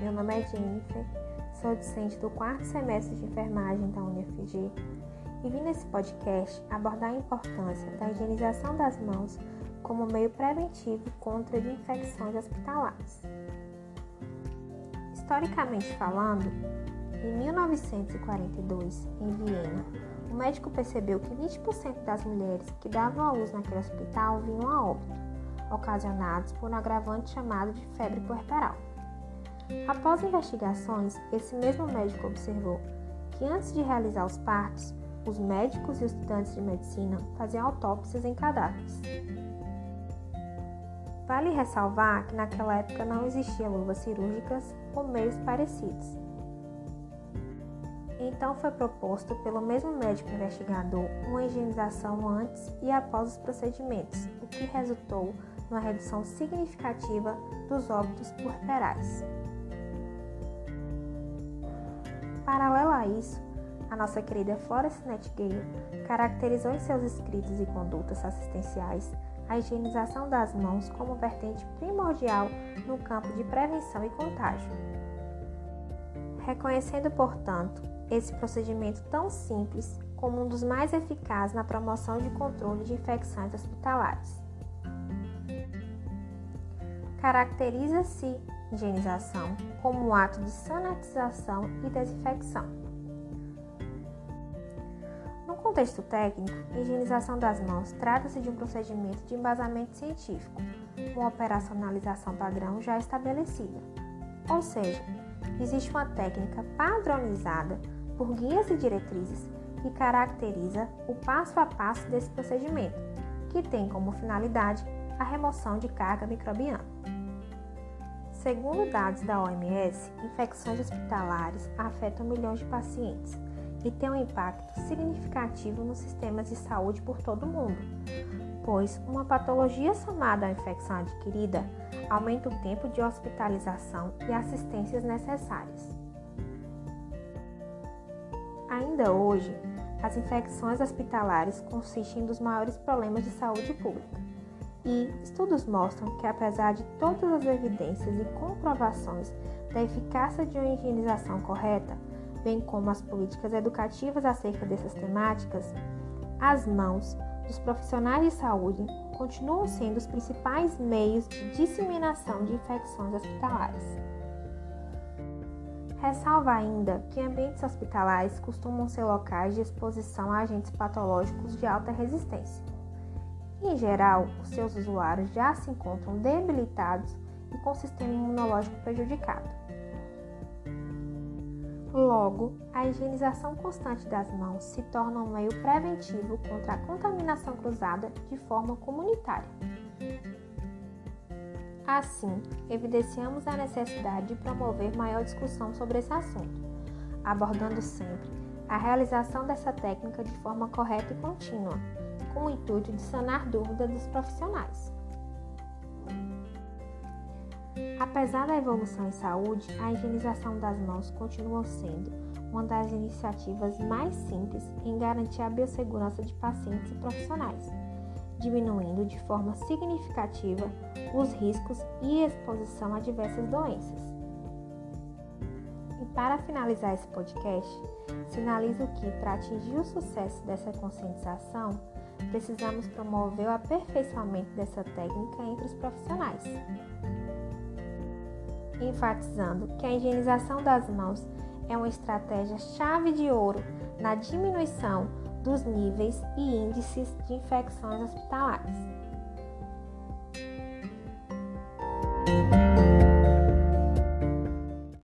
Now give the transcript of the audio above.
meu nome é Jennifer, sou docente do quarto semestre de enfermagem da UniFG e vim nesse podcast abordar a importância da higienização das mãos como meio preventivo contra infecções hospitalares. Historicamente falando, em 1942, em Viena, o médico percebeu que 20% das mulheres que davam à luz naquele hospital vinham a óbito, ocasionados por um agravante chamado de febre puerperal. Após investigações, esse mesmo médico observou que antes de realizar os partos, os médicos e os estudantes de medicina faziam autópsias em cadáveres. Vale ressalvar que naquela época não existiam luvas cirúrgicas ou meios parecidos. Então foi proposto pelo mesmo médico investigador uma higienização antes e após os procedimentos, o que resultou numa redução significativa dos óbitos puerperais. Paralelo a isso, a nossa querida Florence Nightingale caracterizou em seus escritos e condutas assistenciais a higienização das mãos como vertente primordial no campo de prevenção e contágio. Reconhecendo, portanto, esse procedimento tão simples como um dos mais eficazes na promoção de controle de infecções hospitalares. Caracteriza-se higienização como um ato de sanitização e desinfecção. No contexto técnico, higienização das mãos trata-se de um procedimento de embasamento científico, com operacionalização padrão já estabelecida. Ou seja, existe uma técnica padronizada por guias e diretrizes que caracteriza o passo a passo desse procedimento, que tem como finalidade a remoção de carga microbiana. Segundo dados da OMS, infecções hospitalares afetam milhões de pacientes e têm um impacto significativo nos sistemas de saúde por todo o mundo, pois uma patologia somada à infecção adquirida aumenta o tempo de hospitalização e assistências necessárias. Ainda hoje, as infecções hospitalares consistem dos maiores problemas de saúde pública e estudos mostram que, apesar de todas as evidências e comprovações da eficácia de uma higienização correta, bem como as políticas educativas acerca dessas temáticas, as mãos dos profissionais de saúde continuam sendo os principais meios de disseminação de infecções hospitalares. Ressalva ainda que ambientes hospitalares costumam ser locais de exposição a agentes patológicos de alta resistência em geral, os seus usuários já se encontram debilitados e com o sistema imunológico prejudicado. Logo, a higienização constante das mãos se torna um meio preventivo contra a contaminação cruzada de forma comunitária. Assim, evidenciamos a necessidade de promover maior discussão sobre esse assunto, abordando sempre a realização dessa técnica de forma correta e contínua com o intuito de sanar dúvidas dos profissionais. Apesar da evolução em saúde, a higienização das mãos continua sendo uma das iniciativas mais simples em garantir a biossegurança de pacientes e profissionais, diminuindo de forma significativa os riscos e exposição a diversas doenças. Para finalizar esse podcast, sinalizo que, para atingir o sucesso dessa conscientização, precisamos promover o aperfeiçoamento dessa técnica entre os profissionais, enfatizando que a higienização das mãos é uma estratégia chave de ouro na diminuição dos níveis e índices de infecções hospitalares.